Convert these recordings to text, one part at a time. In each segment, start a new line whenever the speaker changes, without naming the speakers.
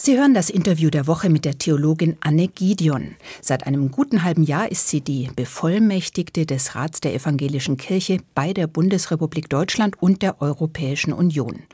Sie hören das Interview der Woche mit der Theologin Anne Gideon. Seit einem guten halben Jahr ist sie die Bevollmächtigte des Rats der Evangelischen Kirche bei der Bundesrepublik Deutschland und der Europäischen Union.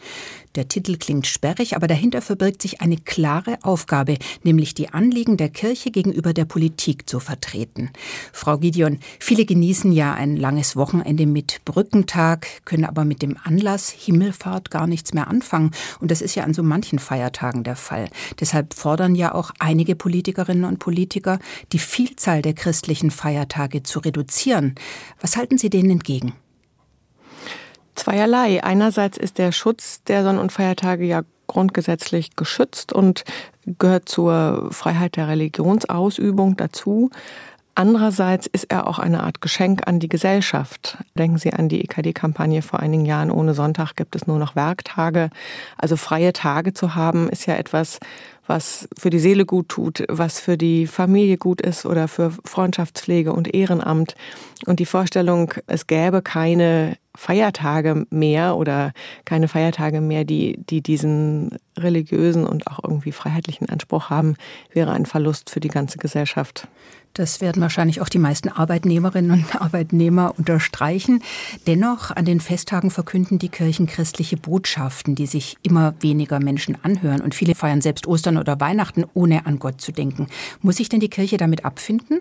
Der Titel klingt sperrig, aber dahinter verbirgt sich eine klare Aufgabe, nämlich die Anliegen der Kirche gegenüber der Politik zu vertreten. Frau Gideon, viele genießen ja ein langes Wochenende mit Brückentag, können aber mit dem Anlass Himmelfahrt gar nichts mehr anfangen. Und das ist ja an so manchen Feiertagen der Fall. Deshalb fordern ja auch einige Politikerinnen und Politiker, die Vielzahl der christlichen Feiertage zu reduzieren. Was halten Sie denen entgegen?
Zweierlei. Einerseits ist der Schutz der Sonn- und Feiertage ja grundgesetzlich geschützt und gehört zur Freiheit der Religionsausübung dazu. Andererseits ist er auch eine Art Geschenk an die Gesellschaft. Denken Sie an die EKD-Kampagne vor einigen Jahren, ohne Sonntag gibt es nur noch Werktage. Also freie Tage zu haben, ist ja etwas, was für die Seele gut tut, was für die Familie gut ist oder für Freundschaftspflege und Ehrenamt. Und die Vorstellung, es gäbe keine Feiertage mehr oder keine Feiertage mehr, die, die diesen religiösen und auch irgendwie freiheitlichen Anspruch haben, wäre ein Verlust für die ganze Gesellschaft.
Das werden wahrscheinlich auch die meisten Arbeitnehmerinnen und Arbeitnehmer unterstreichen. Dennoch, an den Festtagen verkünden die Kirchen christliche Botschaften, die sich immer weniger Menschen anhören. Und viele feiern selbst Ostern oder Weihnachten, ohne an Gott zu denken. Muss sich denn die Kirche damit abfinden?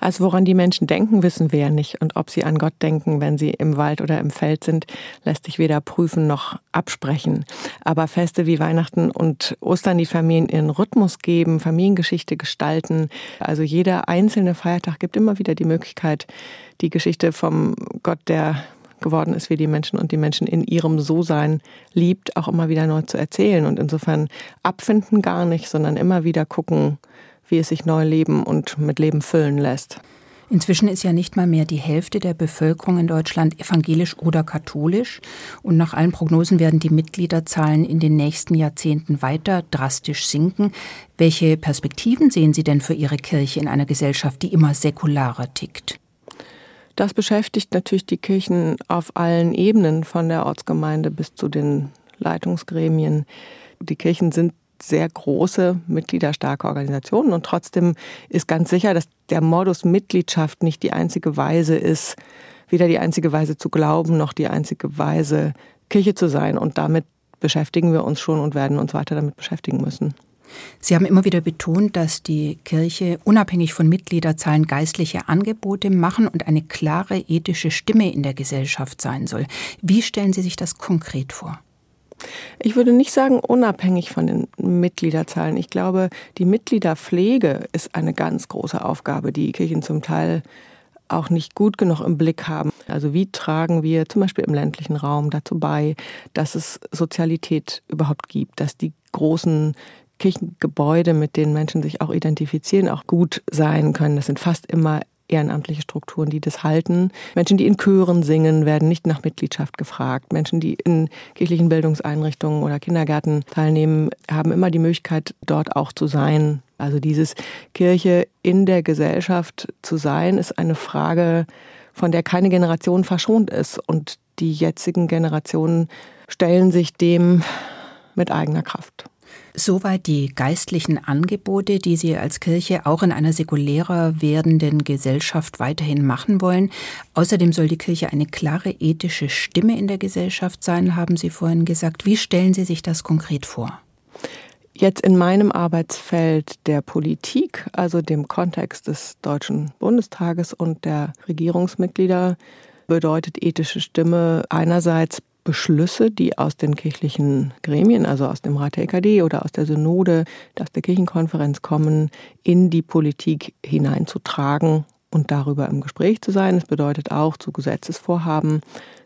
Also woran die Menschen denken, wissen wir ja nicht. Und ob sie an Gott denken, wenn sie im Wald oder im Feld sind, lässt sich weder prüfen noch absprechen. Aber Feste wie Weihnachten und Ostern, die Familien ihren Rhythmus geben, Familiengeschichte gestalten. Also jeder einzelne Feiertag gibt immer wieder die Möglichkeit, die Geschichte vom Gott, der geworden ist, wie die Menschen und die Menschen in ihrem So-Sein liebt, auch immer wieder neu zu erzählen. Und insofern abfinden gar nicht, sondern immer wieder gucken, wie es sich neu leben und mit Leben füllen lässt.
Inzwischen ist ja nicht mal mehr die Hälfte der Bevölkerung in Deutschland evangelisch oder katholisch. Und nach allen Prognosen werden die Mitgliederzahlen in den nächsten Jahrzehnten weiter drastisch sinken. Welche Perspektiven sehen Sie denn für Ihre Kirche in einer Gesellschaft, die immer säkularer tickt?
Das beschäftigt natürlich die Kirchen auf allen Ebenen, von der Ortsgemeinde bis zu den Leitungsgremien. Die Kirchen sind sehr große, mitgliederstarke Organisationen. Und trotzdem ist ganz sicher, dass der Modus Mitgliedschaft nicht die einzige Weise ist, weder die einzige Weise zu glauben, noch die einzige Weise, Kirche zu sein. Und damit beschäftigen wir uns schon und werden uns weiter damit beschäftigen müssen.
Sie haben immer wieder betont, dass die Kirche unabhängig von Mitgliederzahlen geistliche Angebote machen und eine klare ethische Stimme in der Gesellschaft sein soll. Wie stellen Sie sich das konkret vor?
Ich würde nicht sagen unabhängig von den Mitgliederzahlen. Ich glaube, die Mitgliederpflege ist eine ganz große Aufgabe, die Kirchen zum Teil auch nicht gut genug im Blick haben. Also wie tragen wir zum Beispiel im ländlichen Raum dazu bei, dass es Sozialität überhaupt gibt, dass die großen Kirchengebäude, mit denen Menschen sich auch identifizieren, auch gut sein können. Das sind fast immer ehrenamtliche Strukturen, die das halten. Menschen, die in Chören singen, werden nicht nach Mitgliedschaft gefragt. Menschen, die in kirchlichen Bildungseinrichtungen oder Kindergärten teilnehmen, haben immer die Möglichkeit, dort auch zu sein. Also dieses Kirche in der Gesellschaft zu sein, ist eine Frage, von der keine Generation verschont ist. Und die jetzigen Generationen stellen sich dem mit eigener Kraft.
Soweit die geistlichen Angebote, die Sie als Kirche auch in einer säkulärer werdenden Gesellschaft weiterhin machen wollen. Außerdem soll die Kirche eine klare ethische Stimme in der Gesellschaft sein, haben Sie vorhin gesagt. Wie stellen Sie sich das konkret vor?
Jetzt in meinem Arbeitsfeld der Politik, also dem Kontext des Deutschen Bundestages und der Regierungsmitglieder, bedeutet ethische Stimme einerseits Beschlüsse, die aus den kirchlichen Gremien, also aus dem Rat der EKD oder aus der Synode, aus der Kirchenkonferenz kommen, in die Politik hineinzutragen und darüber im Gespräch zu sein. Es bedeutet auch zu Gesetzesvorhaben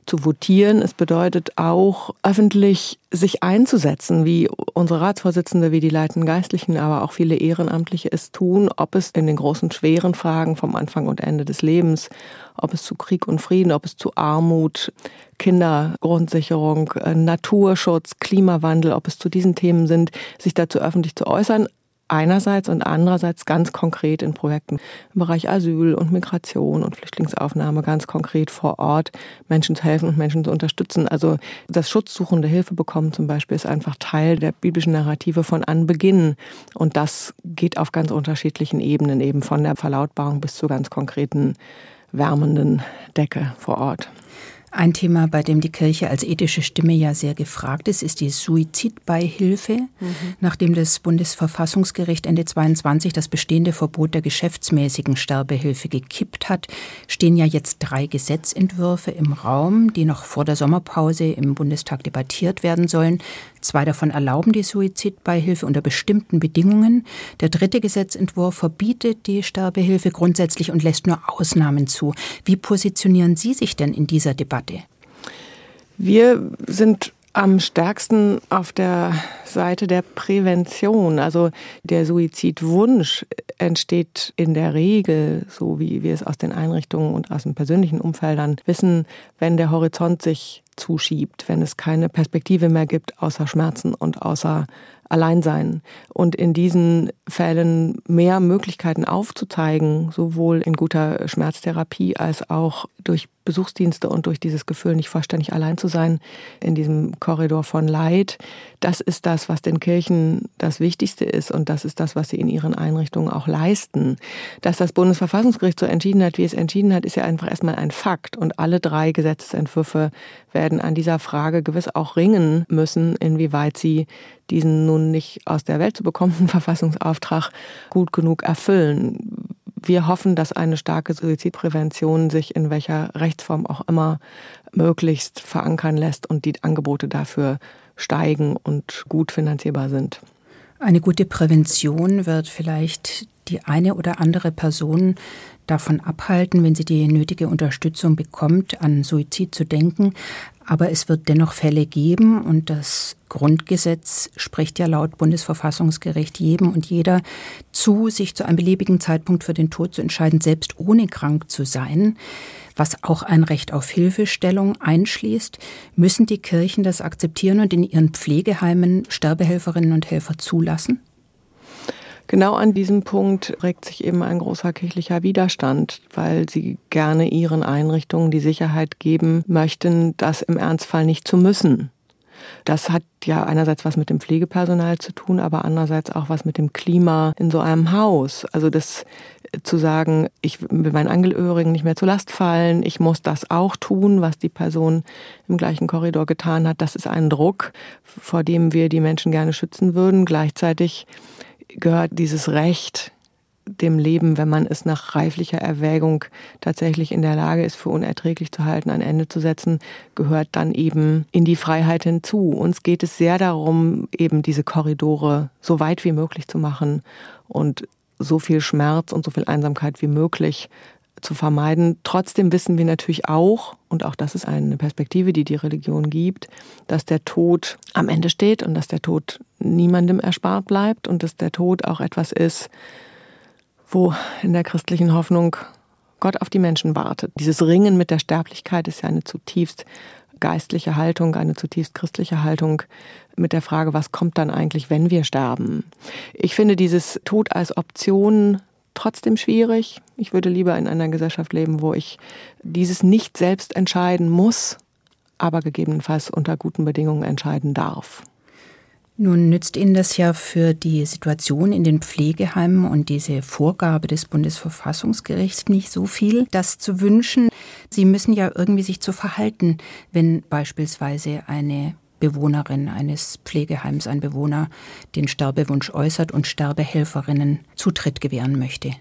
zu votieren. Es bedeutet auch öffentlich sich einzusetzen, wie unsere Ratsvorsitzende, wie die leitenden Geistlichen, aber auch viele Ehrenamtliche es tun, ob es in den großen schweren Fragen vom Anfang und Ende des Lebens, ob es zu Krieg und Frieden, ob es zu Armut, Kindergrundsicherung, äh, Naturschutz, Klimawandel, ob es zu diesen Themen sind, sich dazu öffentlich zu äußern, einerseits und andererseits ganz konkret in Projekten im Bereich Asyl und Migration und Flüchtlingsaufnahme ganz konkret vor Ort Menschen zu helfen und Menschen zu unterstützen. Also das Schutzsuchende Hilfe bekommen zum Beispiel ist einfach Teil der biblischen Narrative von Anbeginn. Und das geht auf ganz unterschiedlichen Ebenen, eben von der Verlautbarung bis zur ganz konkreten wärmenden Decke vor Ort.
Ein Thema, bei dem die Kirche als ethische Stimme ja sehr gefragt ist, ist die Suizidbeihilfe. Mhm. Nachdem das Bundesverfassungsgericht Ende 22 das bestehende Verbot der geschäftsmäßigen Sterbehilfe gekippt hat, stehen ja jetzt drei Gesetzentwürfe im Raum, die noch vor der Sommerpause im Bundestag debattiert werden sollen. Zwei davon erlauben die Suizidbeihilfe unter bestimmten Bedingungen. Der dritte Gesetzentwurf verbietet die Sterbehilfe grundsätzlich und lässt nur Ausnahmen zu. Wie positionieren Sie sich denn in dieser Debatte?
Wir sind am stärksten auf der Seite der Prävention. Also der Suizidwunsch entsteht in der Regel, so wie wir es aus den Einrichtungen und aus den persönlichen Umfeldern wissen, wenn der Horizont sich zuschiebt, wenn es keine Perspektive mehr gibt außer Schmerzen und außer Alleinsein. Und in diesen Fällen mehr Möglichkeiten aufzuzeigen, sowohl in guter Schmerztherapie als auch durch Besuchsdienste und durch dieses Gefühl, nicht vollständig allein zu sein in diesem Korridor von Leid. Das ist das, was den Kirchen das Wichtigste ist und das ist das, was sie in ihren Einrichtungen auch leisten. Dass das Bundesverfassungsgericht so entschieden hat, wie es entschieden hat, ist ja einfach erstmal ein Fakt und alle drei Gesetzentwürfe werden an dieser Frage gewiss auch ringen müssen, inwieweit sie diesen nun nicht aus der Welt zu bekommenden Verfassungsauftrag gut genug erfüllen. Wir hoffen, dass eine starke Suizidprävention sich in welcher Rechtsform auch immer möglichst verankern lässt und die Angebote dafür steigen und gut finanzierbar sind.
Eine gute Prävention wird vielleicht die eine oder andere Person davon abhalten, wenn sie die nötige Unterstützung bekommt, an Suizid zu denken. Aber es wird dennoch Fälle geben und das Grundgesetz spricht ja laut Bundesverfassungsgericht jedem und jeder zu, sich zu einem beliebigen Zeitpunkt für den Tod zu entscheiden, selbst ohne krank zu sein, was auch ein Recht auf Hilfestellung einschließt. Müssen die Kirchen das akzeptieren und in ihren Pflegeheimen Sterbehelferinnen und Helfer zulassen?
Genau an diesem Punkt regt sich eben ein großer kirchlicher Widerstand, weil sie gerne ihren Einrichtungen die Sicherheit geben möchten, das im Ernstfall nicht zu müssen. Das hat ja einerseits was mit dem Pflegepersonal zu tun, aber andererseits auch was mit dem Klima in so einem Haus. Also das zu sagen, ich will meinen Angehörigen nicht mehr zur Last fallen, ich muss das auch tun, was die Person im gleichen Korridor getan hat, das ist ein Druck, vor dem wir die Menschen gerne schützen würden. Gleichzeitig gehört dieses Recht dem Leben, wenn man es nach reiflicher Erwägung tatsächlich in der Lage ist, für unerträglich zu halten, ein Ende zu setzen, gehört dann eben in die Freiheit hinzu. Uns geht es sehr darum, eben diese Korridore so weit wie möglich zu machen und so viel Schmerz und so viel Einsamkeit wie möglich zu vermeiden. Trotzdem wissen wir natürlich auch, und auch das ist eine Perspektive, die die Religion gibt, dass der Tod am Ende steht und dass der Tod niemandem erspart bleibt und dass der Tod auch etwas ist, wo in der christlichen Hoffnung Gott auf die Menschen wartet. Dieses Ringen mit der Sterblichkeit ist ja eine zutiefst geistliche Haltung, eine zutiefst christliche Haltung mit der Frage, was kommt dann eigentlich, wenn wir sterben. Ich finde dieses Tod als Option trotzdem schwierig. Ich würde lieber in einer Gesellschaft leben, wo ich dieses nicht selbst entscheiden muss, aber gegebenenfalls unter guten Bedingungen entscheiden darf.
Nun nützt Ihnen das ja für die Situation in den Pflegeheimen und diese Vorgabe des Bundesverfassungsgerichts nicht so viel, das zu wünschen. Sie müssen ja irgendwie sich zu verhalten, wenn beispielsweise eine Bewohnerin eines Pflegeheims, ein Bewohner den Sterbewunsch äußert und Sterbehelferinnen Zutritt gewähren möchte.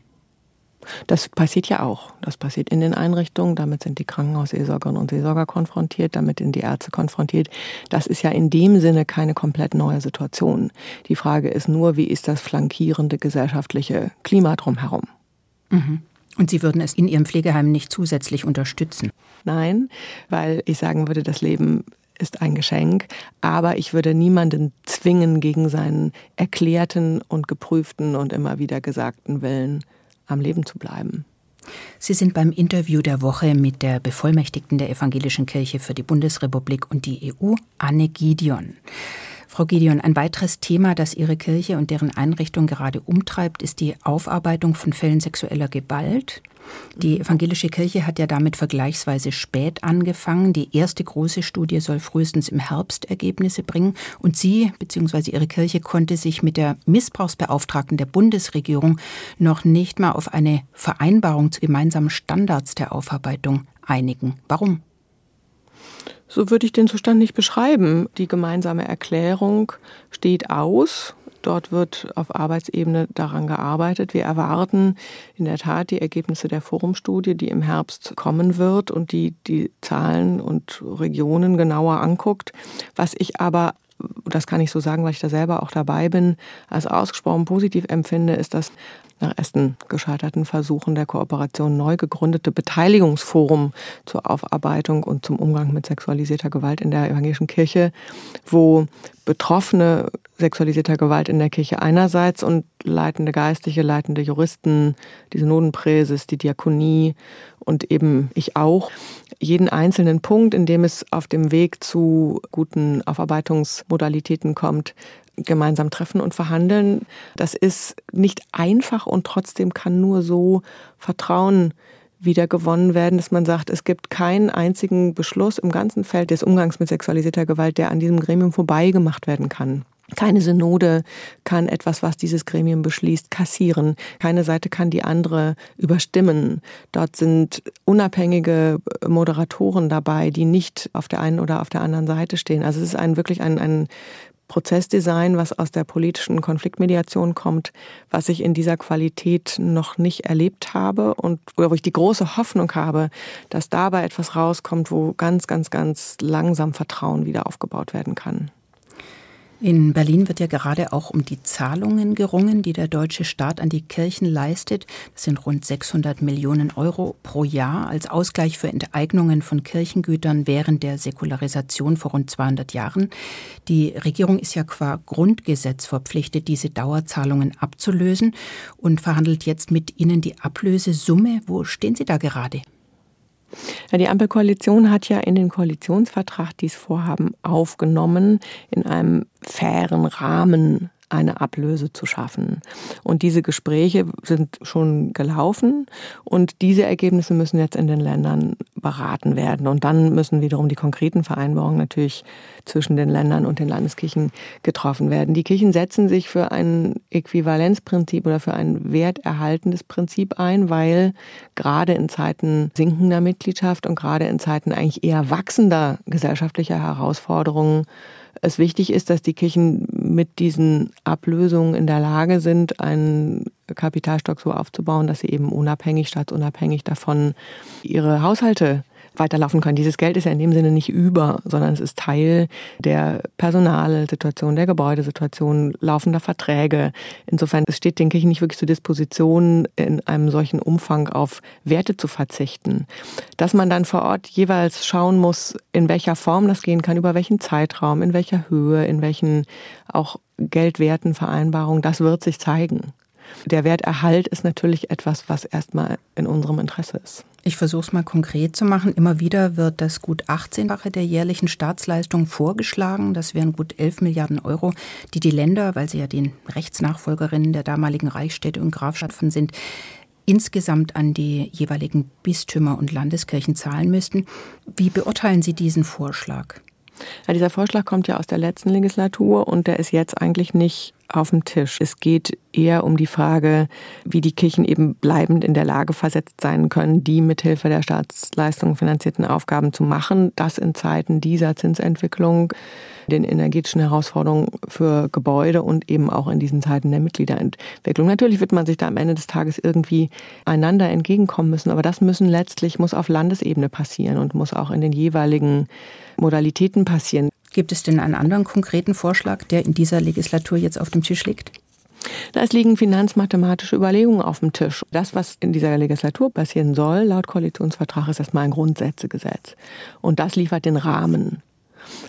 Das passiert ja auch. Das passiert in den Einrichtungen. Damit sind die Krankenhausseelsorgerinnen und Seelsorger konfrontiert, damit sind die Ärzte konfrontiert. Das ist ja in dem Sinne keine komplett neue Situation. Die Frage ist nur, wie ist das flankierende gesellschaftliche Klima drumherum?
Mhm. Und Sie würden es in Ihrem Pflegeheim nicht zusätzlich unterstützen?
Nein, weil ich sagen würde, das Leben ist ein Geschenk, aber ich würde niemanden zwingen, gegen seinen erklärten und geprüften und immer wieder gesagten Willen am Leben zu bleiben.
Sie sind beim Interview der Woche mit der Bevollmächtigten der Evangelischen Kirche für die Bundesrepublik und die EU, Anne Gideon. Frau Gideon, ein weiteres Thema, das Ihre Kirche und deren Einrichtung gerade umtreibt, ist die Aufarbeitung von Fällen sexueller Gewalt. Die evangelische Kirche hat ja damit vergleichsweise spät angefangen. Die erste große Studie soll frühestens im Herbst Ergebnisse bringen. Und Sie bzw. Ihre Kirche konnte sich mit der Missbrauchsbeauftragten der Bundesregierung noch nicht mal auf eine Vereinbarung zu gemeinsamen Standards der Aufarbeitung einigen. Warum?
So würde ich den Zustand nicht beschreiben. Die gemeinsame Erklärung steht aus. Dort wird auf Arbeitsebene daran gearbeitet. Wir erwarten in der Tat die Ergebnisse der Forumstudie, die im Herbst kommen wird und die die Zahlen und Regionen genauer anguckt. Was ich aber das kann ich so sagen, weil ich da selber auch dabei bin, als ausgesprochen positiv empfinde, ist, dass nach ersten gescheiterten Versuchen der Kooperation neu gegründete Beteiligungsforum zur Aufarbeitung und zum Umgang mit sexualisierter Gewalt in der evangelischen Kirche, wo Betroffene sexualisierter Gewalt in der Kirche einerseits und leitende Geistliche, leitende Juristen, die Synodenpräses, die Diakonie und eben ich auch, jeden einzelnen Punkt, in dem es auf dem Weg zu guten Aufarbeitungsmodalitäten kommt, gemeinsam treffen und verhandeln. Das ist nicht einfach und trotzdem kann nur so Vertrauen wieder gewonnen werden, dass man sagt, es gibt keinen einzigen Beschluss im ganzen Feld des Umgangs mit sexualisierter Gewalt, der an diesem Gremium vorbeigemacht werden kann. Keine Synode kann etwas, was dieses Gremium beschließt, kassieren. Keine Seite kann die andere überstimmen. Dort sind unabhängige Moderatoren dabei, die nicht auf der einen oder auf der anderen Seite stehen. Also es ist ein wirklich ein, ein Prozessdesign, was aus der politischen Konfliktmediation kommt, was ich in dieser Qualität noch nicht erlebt habe und wo ich die große Hoffnung habe, dass dabei etwas rauskommt, wo ganz, ganz, ganz langsam Vertrauen wieder aufgebaut werden kann.
In Berlin wird ja gerade auch um die Zahlungen gerungen, die der deutsche Staat an die Kirchen leistet. Das sind rund 600 Millionen Euro pro Jahr als Ausgleich für Enteignungen von Kirchengütern während der Säkularisation vor rund 200 Jahren. Die Regierung ist ja qua Grundgesetz verpflichtet, diese Dauerzahlungen abzulösen und verhandelt jetzt mit Ihnen die Ablösesumme. Wo stehen Sie da gerade?
Ja, die Ampelkoalition hat ja in den Koalitionsvertrag dieses Vorhaben aufgenommen, in einem fairen Rahmen eine Ablöse zu schaffen. Und diese Gespräche sind schon gelaufen und diese Ergebnisse müssen jetzt in den Ländern beraten werden. Und dann müssen wiederum die konkreten Vereinbarungen natürlich zwischen den Ländern und den Landeskirchen getroffen werden. Die Kirchen setzen sich für ein Äquivalenzprinzip oder für ein werterhaltendes Prinzip ein, weil gerade in Zeiten sinkender Mitgliedschaft und gerade in Zeiten eigentlich eher wachsender gesellschaftlicher Herausforderungen es wichtig ist, dass die Kirchen mit diesen Ablösungen in der Lage sind, einen Kapitalstock so aufzubauen, dass sie eben unabhängig, staatsunabhängig davon ihre Haushalte weiterlaufen können. Dieses Geld ist ja in dem Sinne nicht über, sondern es ist Teil der Personalsituation, der Gebäudesituation, laufender Verträge. Insofern, es steht den Kirchen nicht wirklich zur Disposition, in einem solchen Umfang auf Werte zu verzichten. Dass man dann vor Ort jeweils schauen muss, in welcher Form das gehen kann, über welchen Zeitraum, in welcher Höhe, in welchen auch geldwerten Vereinbarungen, das wird sich zeigen. Der Werterhalt ist natürlich etwas, was erstmal in unserem Interesse ist.
Ich versuche es mal konkret zu machen. Immer wieder wird das gut 18-fache der jährlichen Staatsleistung vorgeschlagen. Das wären gut 11 Milliarden Euro, die die Länder, weil sie ja den Rechtsnachfolgerinnen der damaligen Reichsstädte und Grafschaften sind, insgesamt an die jeweiligen Bistümer und Landeskirchen zahlen müssten. Wie beurteilen Sie diesen Vorschlag?
Ja, dieser Vorschlag kommt ja aus der letzten Legislatur und der ist jetzt eigentlich nicht auf dem Tisch. Es geht eher um die Frage, wie die Kirchen eben bleibend in der Lage versetzt sein können, die mithilfe der Staatsleistungen finanzierten Aufgaben zu machen. Das in Zeiten dieser Zinsentwicklung, den energetischen Herausforderungen für Gebäude und eben auch in diesen Zeiten der Mitgliederentwicklung. Natürlich wird man sich da am Ende des Tages irgendwie einander entgegenkommen müssen, aber das müssen letztlich, muss auf Landesebene passieren und muss auch in den jeweiligen Modalitäten passieren.
Gibt es denn einen anderen konkreten Vorschlag, der in dieser Legislatur jetzt auf dem Tisch liegt?
Da liegen finanzmathematische Überlegungen auf dem Tisch. Das, was in dieser Legislatur passieren soll, laut Koalitionsvertrag, ist erstmal ein Grundsätzegesetz. Und das liefert den Rahmen.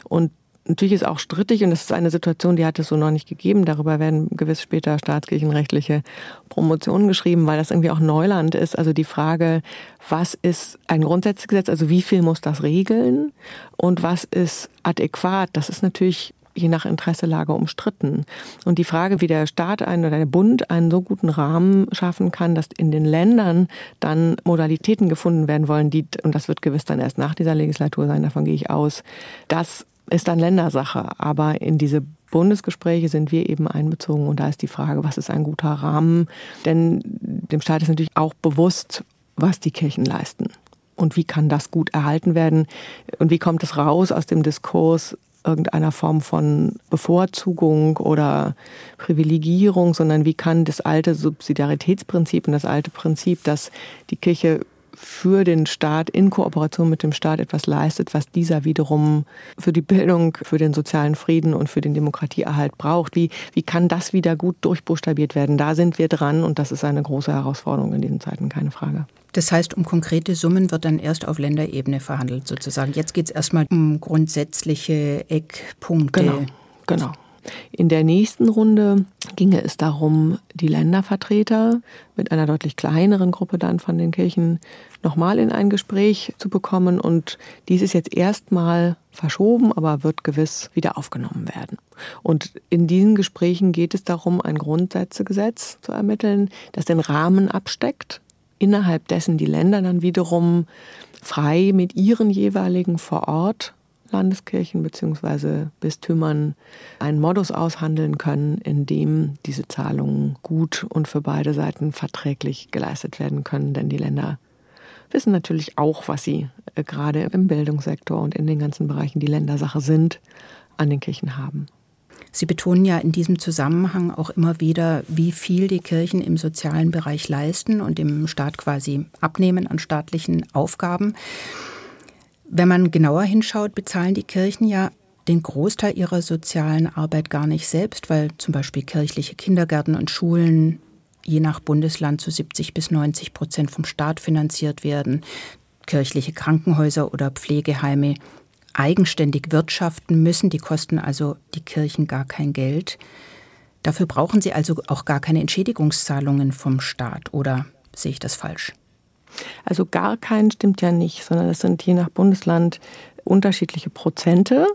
Und Natürlich ist auch strittig und das ist eine Situation, die hat es so noch nicht gegeben. Darüber werden gewiss später staatskirchenrechtliche Promotionen geschrieben, weil das irgendwie auch Neuland ist. Also die Frage, was ist ein Grundsatzgesetz, also wie viel muss das regeln und was ist adäquat? Das ist natürlich je nach Interesselage umstritten. Und die Frage, wie der Staat einen oder der Bund einen so guten Rahmen schaffen kann, dass in den Ländern dann Modalitäten gefunden werden wollen, die, und das wird gewiss dann erst nach dieser Legislatur sein, davon gehe ich aus, das ist dann Ländersache. Aber in diese Bundesgespräche sind wir eben einbezogen und da ist die Frage, was ist ein guter Rahmen? Denn dem Staat ist natürlich auch bewusst, was die Kirchen leisten. Und wie kann das gut erhalten werden? Und wie kommt es raus aus dem Diskurs irgendeiner Form von Bevorzugung oder Privilegierung, sondern wie kann das alte Subsidiaritätsprinzip und das alte Prinzip, dass die Kirche für den Staat in Kooperation mit dem Staat etwas leistet, was dieser wiederum für die Bildung, für den sozialen Frieden und für den Demokratieerhalt braucht. Wie, wie kann das wieder gut durchbuchstabiert werden? Da sind wir dran und das ist eine große Herausforderung in diesen Zeiten, keine Frage.
Das heißt, um konkrete Summen wird dann erst auf Länderebene verhandelt sozusagen. Jetzt geht es erstmal um grundsätzliche Eckpunkte.
Genau, genau. In der nächsten Runde ginge es darum, die Ländervertreter mit einer deutlich kleineren Gruppe dann von den Kirchen nochmal in ein Gespräch zu bekommen. Und dies ist jetzt erstmal verschoben, aber wird gewiss wieder aufgenommen werden. Und in diesen Gesprächen geht es darum, ein Grundsätzegesetz zu ermitteln, das den Rahmen absteckt, innerhalb dessen die Länder dann wiederum frei mit ihren jeweiligen vor Ort Landeskirchen bzw. Bistümern einen Modus aushandeln können, in dem diese Zahlungen gut und für beide Seiten verträglich geleistet werden können. Denn die Länder wissen natürlich auch, was sie äh, gerade im Bildungssektor und in den ganzen Bereichen, die Ländersache sind, an den Kirchen haben.
Sie betonen ja in diesem Zusammenhang auch immer wieder, wie viel die Kirchen im sozialen Bereich leisten und dem Staat quasi abnehmen an staatlichen Aufgaben. Wenn man genauer hinschaut, bezahlen die Kirchen ja den Großteil ihrer sozialen Arbeit gar nicht selbst, weil zum Beispiel kirchliche Kindergärten und Schulen je nach Bundesland zu 70 bis 90 Prozent vom Staat finanziert werden, kirchliche Krankenhäuser oder Pflegeheime eigenständig wirtschaften müssen, die kosten also die Kirchen gar kein Geld. Dafür brauchen sie also auch gar keine Entschädigungszahlungen vom Staat, oder sehe ich das falsch?
Also gar keinen stimmt ja nicht, sondern es sind je nach Bundesland unterschiedliche Prozente.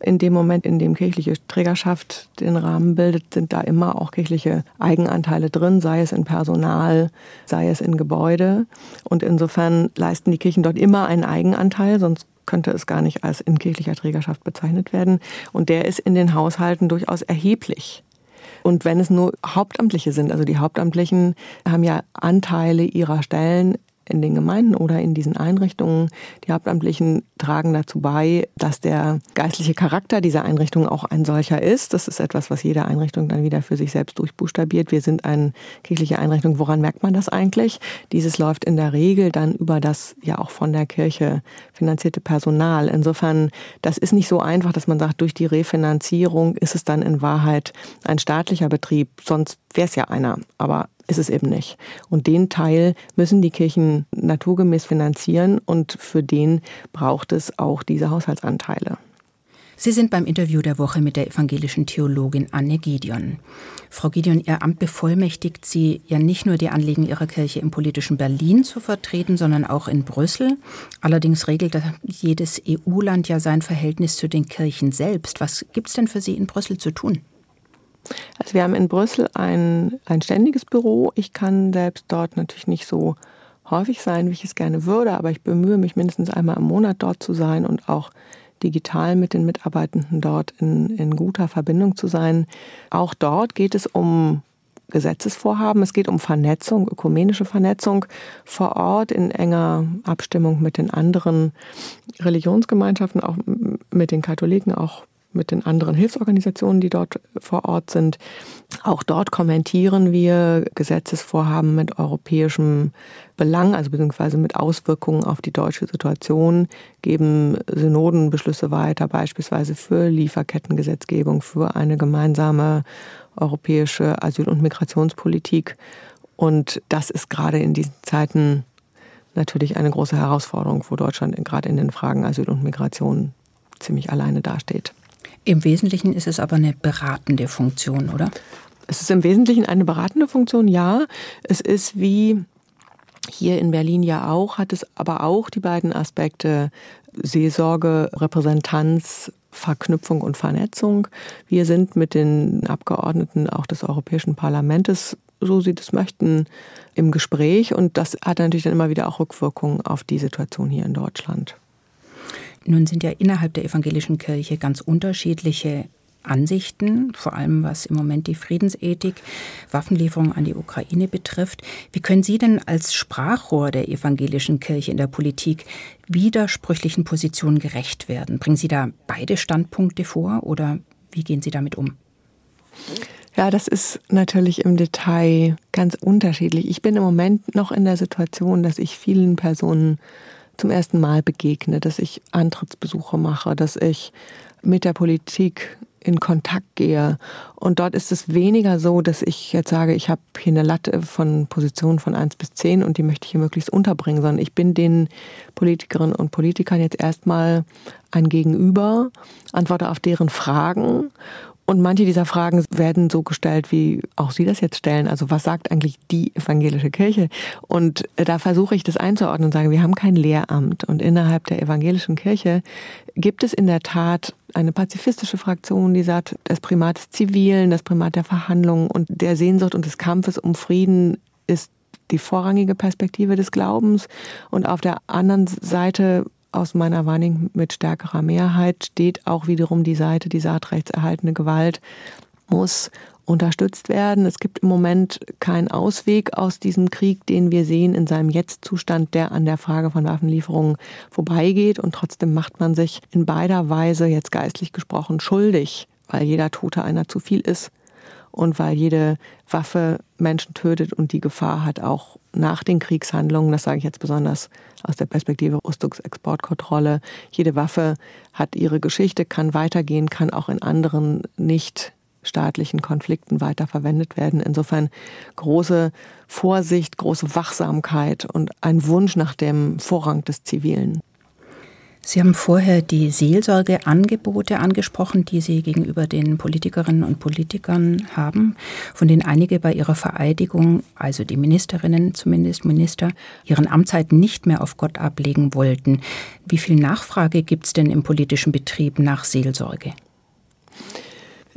In dem Moment, in dem kirchliche Trägerschaft den Rahmen bildet, sind da immer auch kirchliche Eigenanteile drin, sei es in Personal, sei es in Gebäude. Und insofern leisten die Kirchen dort immer einen Eigenanteil, sonst könnte es gar nicht als in kirchlicher Trägerschaft bezeichnet werden. Und der ist in den Haushalten durchaus erheblich. Und wenn es nur Hauptamtliche sind, also die Hauptamtlichen haben ja Anteile ihrer Stellen in den Gemeinden oder in diesen Einrichtungen. Die Hauptamtlichen tragen dazu bei, dass der geistliche Charakter dieser Einrichtung auch ein solcher ist. Das ist etwas, was jede Einrichtung dann wieder für sich selbst durchbuchstabiert. Wir sind eine kirchliche Einrichtung. Woran merkt man das eigentlich? Dieses läuft in der Regel dann über das ja auch von der Kirche finanzierte Personal. Insofern, das ist nicht so einfach, dass man sagt, durch die Refinanzierung ist es dann in Wahrheit ein staatlicher Betrieb. Sonst wäre es ja einer. Aber ist es eben nicht. Und den Teil müssen die Kirchen naturgemäß finanzieren und für den braucht es auch diese Haushaltsanteile.
Sie sind beim Interview der Woche mit der evangelischen Theologin Anne Gideon. Frau Gideon, Ihr Amt bevollmächtigt Sie ja nicht nur die Anliegen Ihrer Kirche im politischen Berlin zu vertreten, sondern auch in Brüssel. Allerdings regelt jedes EU-Land ja sein Verhältnis zu den Kirchen selbst. Was gibt es denn für Sie in Brüssel zu tun?
Also wir haben in Brüssel ein, ein ständiges Büro. Ich kann selbst dort natürlich nicht so häufig sein, wie ich es gerne würde, aber ich bemühe mich mindestens einmal im Monat dort zu sein und auch digital mit den Mitarbeitenden dort in, in guter Verbindung zu sein. Auch dort geht es um Gesetzesvorhaben. Es geht um Vernetzung, ökumenische Vernetzung vor Ort in enger Abstimmung mit den anderen Religionsgemeinschaften, auch mit den Katholiken, auch mit den anderen Hilfsorganisationen, die dort vor Ort sind. Auch dort kommentieren wir Gesetzesvorhaben mit europäischem Belang, also beziehungsweise mit Auswirkungen auf die deutsche Situation, geben Synodenbeschlüsse weiter, beispielsweise für Lieferkettengesetzgebung, für eine gemeinsame europäische Asyl- und Migrationspolitik. Und das ist gerade in diesen Zeiten natürlich eine große Herausforderung, wo Deutschland gerade in den Fragen Asyl und Migration ziemlich alleine dasteht.
Im Wesentlichen ist es aber eine beratende Funktion, oder?
Es ist im Wesentlichen eine beratende Funktion, ja. Es ist wie Hier in Berlin ja auch, hat es aber auch die beiden Aspekte Seelsorge, Repräsentanz, Verknüpfung und Vernetzung. Wir sind mit den Abgeordneten auch des Europäischen Parlaments, so sie das möchten, im Gespräch. Und das hat natürlich dann immer wieder auch Rückwirkungen auf die Situation hier in Deutschland.
Nun sind ja innerhalb der evangelischen Kirche ganz unterschiedliche Ansichten, vor allem was im Moment die Friedensethik, Waffenlieferungen an die Ukraine betrifft. Wie können Sie denn als Sprachrohr der evangelischen Kirche in der Politik widersprüchlichen Positionen gerecht werden? Bringen Sie da beide Standpunkte vor oder wie gehen Sie damit um?
Ja, das ist natürlich im Detail ganz unterschiedlich. Ich bin im Moment noch in der Situation, dass ich vielen Personen zum ersten Mal begegne, dass ich Antrittsbesuche mache, dass ich mit der Politik in Kontakt gehe. Und dort ist es weniger so, dass ich jetzt sage, ich habe hier eine Latte von Positionen von 1 bis 10 und die möchte ich hier möglichst unterbringen, sondern ich bin den Politikerinnen und Politikern jetzt erstmal ein Gegenüber, antworte auf deren Fragen und manche dieser Fragen werden so gestellt, wie auch Sie das jetzt stellen. Also was sagt eigentlich die evangelische Kirche? Und da versuche ich das einzuordnen und sage, wir haben kein Lehramt. Und innerhalb der evangelischen Kirche gibt es in der Tat eine pazifistische Fraktion, die sagt, das Primat des Zivilen, das Primat der Verhandlungen und der Sehnsucht und des Kampfes um Frieden ist die vorrangige Perspektive des Glaubens. Und auf der anderen Seite aus meiner Wahrnehmung mit stärkerer Mehrheit steht auch wiederum die Seite, die saatrechtserhaltene Gewalt muss unterstützt werden. Es gibt im Moment keinen Ausweg aus diesem Krieg, den wir sehen in seinem Jetzt-Zustand, der an der Frage von Waffenlieferungen vorbeigeht. Und trotzdem macht man sich in beider Weise, jetzt geistlich gesprochen, schuldig, weil jeder Tote einer zu viel ist und weil jede Waffe Menschen tötet und die Gefahr hat auch nach den Kriegshandlungen, das sage ich jetzt besonders aus der Perspektive Rüstungsexportkontrolle, jede Waffe hat ihre Geschichte, kann weitergehen, kann auch in anderen nicht staatlichen Konflikten weiter verwendet werden. Insofern große Vorsicht, große Wachsamkeit und ein Wunsch nach dem Vorrang des Zivilen.
Sie haben vorher die Seelsorgeangebote angesprochen, die Sie gegenüber den Politikerinnen und Politikern haben, von denen einige bei ihrer Vereidigung, also die Ministerinnen zumindest, Minister, ihren Amtszeiten nicht mehr auf Gott ablegen wollten. Wie viel Nachfrage gibt es denn im politischen Betrieb nach Seelsorge?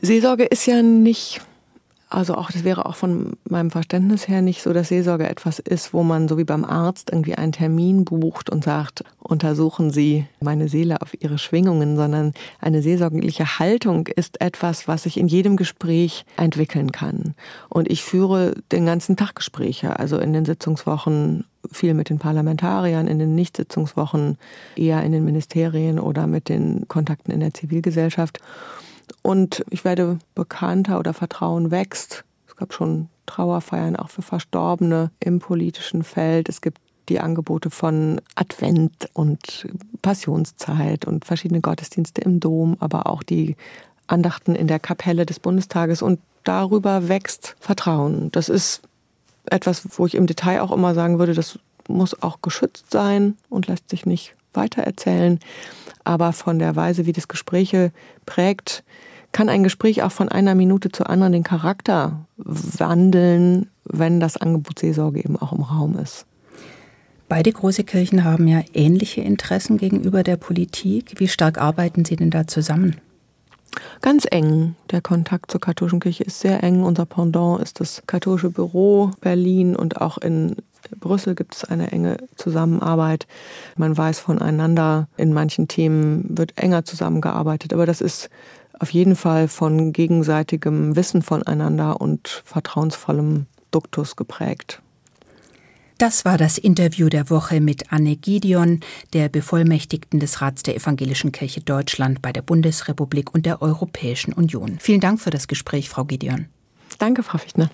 Seelsorge ist ja nicht also auch, das wäre auch von meinem Verständnis her nicht so, dass Seelsorge etwas ist, wo man so wie beim Arzt irgendwie einen Termin bucht und sagt, untersuchen Sie meine Seele auf ihre Schwingungen, sondern eine seelsorgliche Haltung ist etwas, was sich in jedem Gespräch entwickeln kann. Und ich führe den ganzen Tag Gespräche, also in den Sitzungswochen viel mit den Parlamentariern, in den Nichtsitzungswochen eher in den Ministerien oder mit den Kontakten in der Zivilgesellschaft. Und ich werde bekannter oder Vertrauen wächst. Es gab schon Trauerfeiern auch für Verstorbene im politischen Feld. Es gibt die Angebote von Advent und Passionszeit und verschiedene Gottesdienste im Dom, aber auch die Andachten in der Kapelle des Bundestages. Und darüber wächst Vertrauen. Das ist etwas, wo ich im Detail auch immer sagen würde, das muss auch geschützt sein und lässt sich nicht weitererzählen. Aber von der Weise, wie das Gespräche prägt, kann ein Gespräch auch von einer Minute zur anderen den Charakter wandeln, wenn das Angebot Seelsorge eben auch im Raum ist.
Beide große Kirchen haben ja ähnliche Interessen gegenüber der Politik. Wie stark arbeiten Sie denn da zusammen?
Ganz eng. Der Kontakt zur katholischen Kirche ist sehr eng. Unser Pendant ist das katholische Büro Berlin und auch in Brüssel gibt es eine enge Zusammenarbeit. Man weiß voneinander. In manchen Themen wird enger zusammengearbeitet. Aber das ist auf jeden Fall von gegenseitigem Wissen voneinander und vertrauensvollem Duktus geprägt.
Das war das Interview der Woche mit Anne Gideon, der Bevollmächtigten des Rats der Evangelischen Kirche Deutschland bei der Bundesrepublik und der Europäischen Union. Vielen Dank für das Gespräch, Frau Gideon.
Danke, Frau Fichtner.